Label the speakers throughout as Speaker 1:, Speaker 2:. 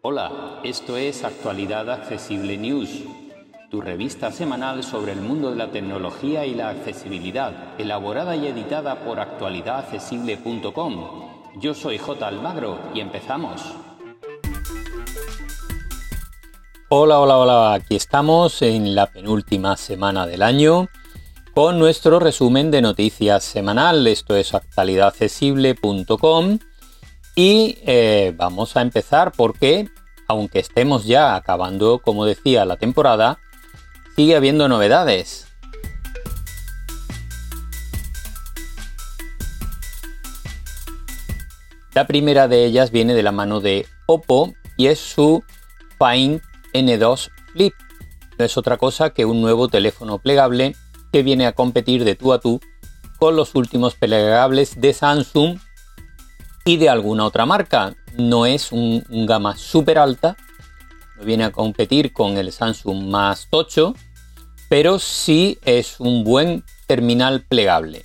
Speaker 1: Hola, esto es Actualidad Accesible News, tu revista semanal sobre el mundo de la tecnología y la accesibilidad, elaborada y editada por actualidadaccesible.com. Yo soy J. Almagro y empezamos. Hola, hola, hola, aquí estamos en la penúltima semana del año con nuestro resumen de noticias semanal. Esto es actualidadaccesible.com y eh, vamos a empezar porque, aunque estemos ya acabando, como decía, la temporada, sigue habiendo novedades. La primera de ellas viene de la mano de Oppo y es su Find N2 Flip. No es otra cosa que un nuevo teléfono plegable que viene a competir de tú a tú con los últimos plegables de Samsung y de alguna otra marca. No es un, gama súper alta, no viene a competir con el Samsung más tocho, pero sí es un buen terminal plegable.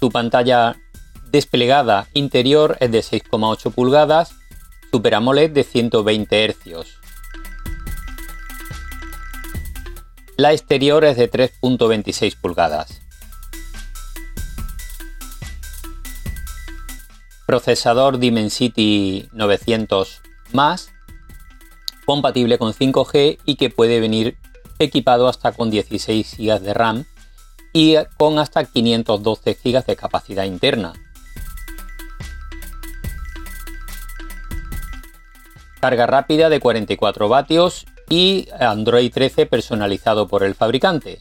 Speaker 1: Su pantalla desplegada interior es de 6,8 pulgadas, Super AMOLED de 120 Hz. La exterior es de 3.26 pulgadas. Procesador Dimensity 900 más, compatible con 5G y que puede venir equipado hasta con 16 GB de RAM y con hasta 512 GB de capacidad interna. Carga rápida de 44 vatios y Android 13 personalizado por el fabricante.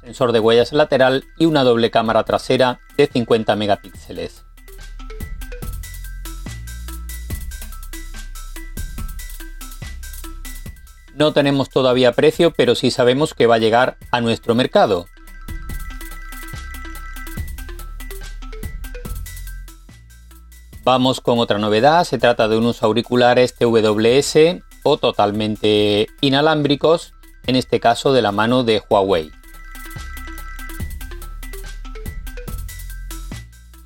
Speaker 1: Sensor de huellas lateral y una doble cámara trasera de 50 megapíxeles. No tenemos todavía precio, pero sí sabemos que va a llegar a nuestro mercado. Vamos con otra novedad, se trata de unos auriculares TWS o totalmente inalámbricos, en este caso de la mano de Huawei.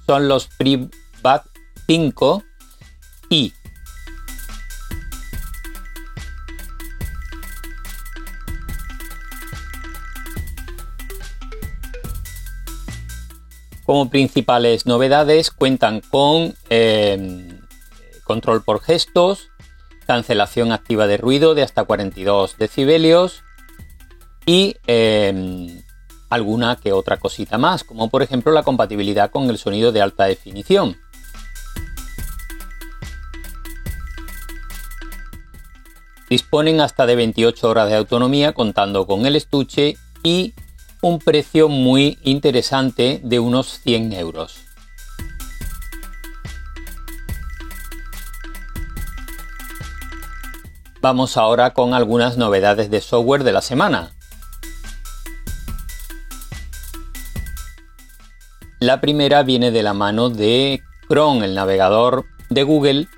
Speaker 1: Son los FreeBuds 5 y Como principales novedades cuentan con em, control por gestos, cancelación activa de ruido de hasta 42 decibelios y em, alguna que otra cosita más, como por ejemplo la compatibilidad con el sonido de alta definición. Disponen hasta de 28 horas de autonomía contando con el estuche y un precio muy interesante de unos 100 euros. Vamos ahora con algunas novedades de software de la semana. La primera viene de la mano de Chrome, el navegador de Google,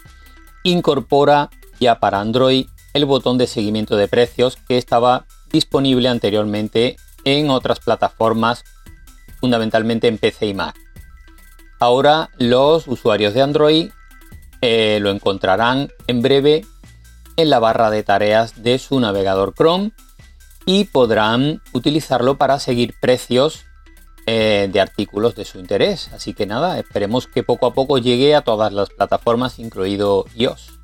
Speaker 1: incorpora ya para Android el botón de seguimiento de precios que estaba disponible anteriormente en otras plataformas, fundamentalmente en PC y Mac. Ahora los usuarios de Android eh, lo encontrarán en breve en la barra de tareas de su navegador Chrome y podrán utilizarlo para seguir precios eh, de artículos de su interés. Así que nada, esperemos que poco a poco llegue a todas las plataformas, incluido iOS.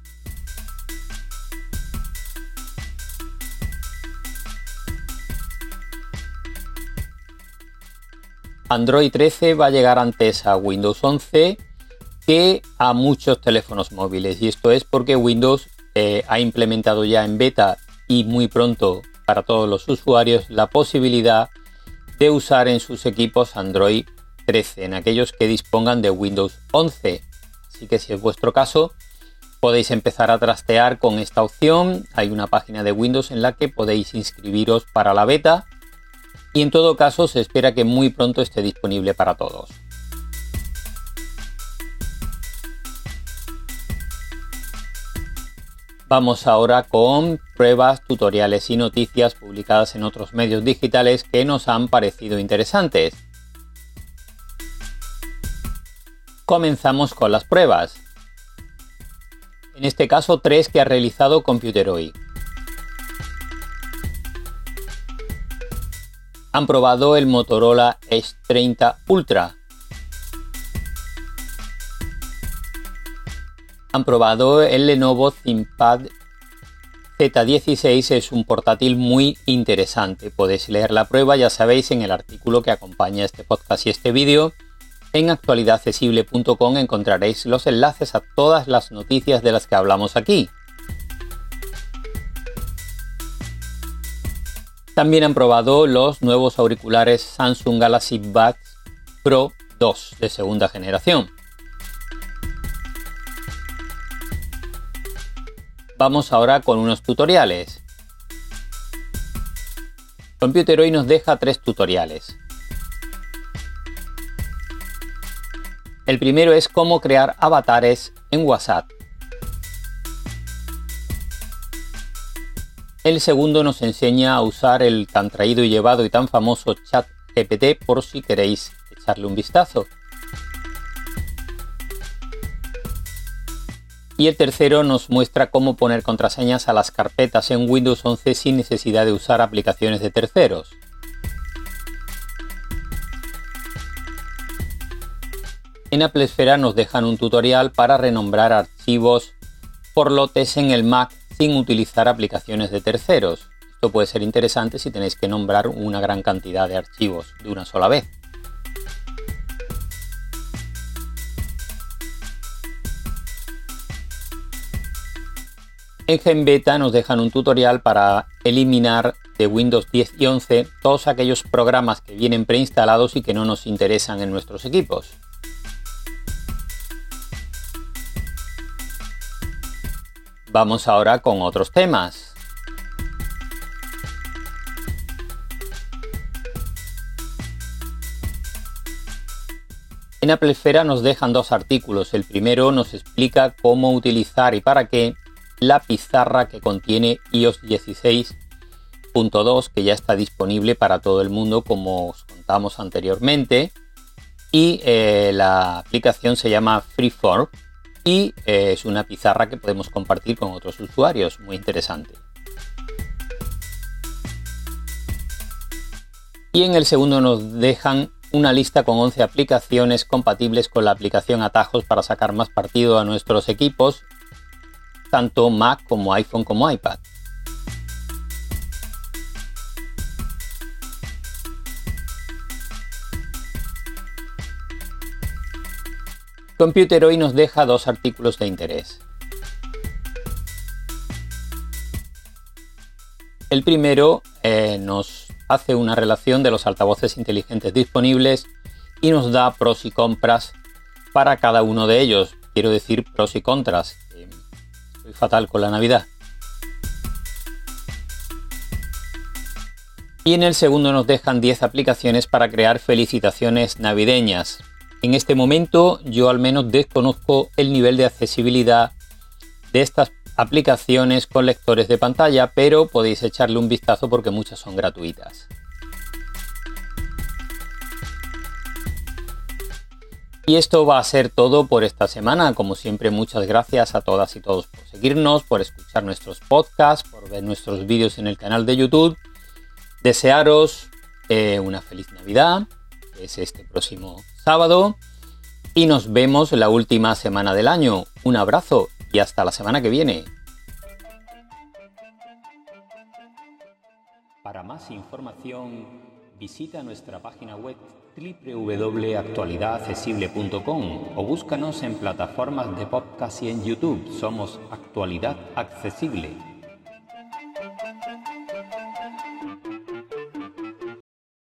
Speaker 1: Android 13 va a llegar antes a Windows 11 que a muchos teléfonos móviles. Y esto es porque Windows eh, ha implementado ya en beta y muy pronto para todos los usuarios la posibilidad de usar en sus equipos Android 13, en aquellos que dispongan de Windows 11. Así que si es vuestro caso, podéis empezar a trastear con esta opción. Hay una página de Windows en la que podéis inscribiros para la beta y en todo caso se espera que muy pronto esté disponible para todos. Vamos ahora con pruebas, tutoriales y noticias publicadas en otros medios digitales que nos han parecido interesantes. Comenzamos con las pruebas. En este caso tres que ha realizado Computeroy. Han probado el Motorola S30 Ultra, han probado el Lenovo ThinkPad Z16 es un portátil muy interesante. Podéis leer la prueba, ya sabéis, en el artículo que acompaña este podcast y este vídeo. En actualidadaccesible.com encontraréis los enlaces a todas las noticias de las que hablamos aquí. También han probado los nuevos auriculares Samsung Galaxy Buds Pro 2 de segunda generación. Vamos ahora con unos tutoriales. Computer hoy nos deja tres tutoriales. El primero es cómo crear avatares en WhatsApp. El segundo nos enseña a usar el tan traído y llevado y tan famoso chat GPT por si queréis echarle un vistazo. Y el tercero nos muestra cómo poner contraseñas a las carpetas en Windows 11 sin necesidad de usar aplicaciones de terceros. En Apple Esfera nos dejan un tutorial para renombrar archivos por lotes en el Mac sin utilizar aplicaciones de terceros. Esto puede ser interesante si tenéis que nombrar una gran cantidad de archivos de una sola vez. En GenBeta nos dejan un tutorial para eliminar de Windows 10 y 11 todos aquellos programas que vienen preinstalados y que no nos interesan en nuestros equipos. Vamos ahora con otros temas. En Apple Esfera nos dejan dos artículos. El primero nos explica cómo utilizar y para qué la pizarra que contiene iOS 16.2 que ya está disponible para todo el mundo como os contamos anteriormente y eh, la aplicación se llama Freeform y eh, es una pizarra que podemos compartir con otros usuarios, muy interesante. Y en el segundo nos dejan una lista con 11 aplicaciones compatibles con la aplicación Atajos para sacar más partido a nuestros equipos tanto Mac como iPhone como iPad. Computer hoy nos deja dos artículos de interés. El primero eh, nos hace una relación de los altavoces inteligentes disponibles y nos da pros y contras para cada uno de ellos. Quiero decir pros y contras fatal con la Navidad. Y en el segundo nos dejan 10 aplicaciones para crear felicitaciones navideñas. En este momento yo al menos desconozco el nivel de accesibilidad de estas aplicaciones con lectores de pantalla, pero podéis echarle un vistazo porque muchas son gratuitas. Y esto va a ser todo por esta semana. Como siempre, muchas gracias a todas y todos por seguirnos, por escuchar nuestros podcasts, por ver nuestros vídeos en el canal de YouTube. Desearos eh, una feliz Navidad, que es este próximo sábado. Y nos vemos la última semana del año. Un abrazo y hasta la semana que viene. Para más información, visita nuestra página web www.actualidadaccesible.com o búscanos en plataformas de podcast y en YouTube. Somos Actualidad Accesible.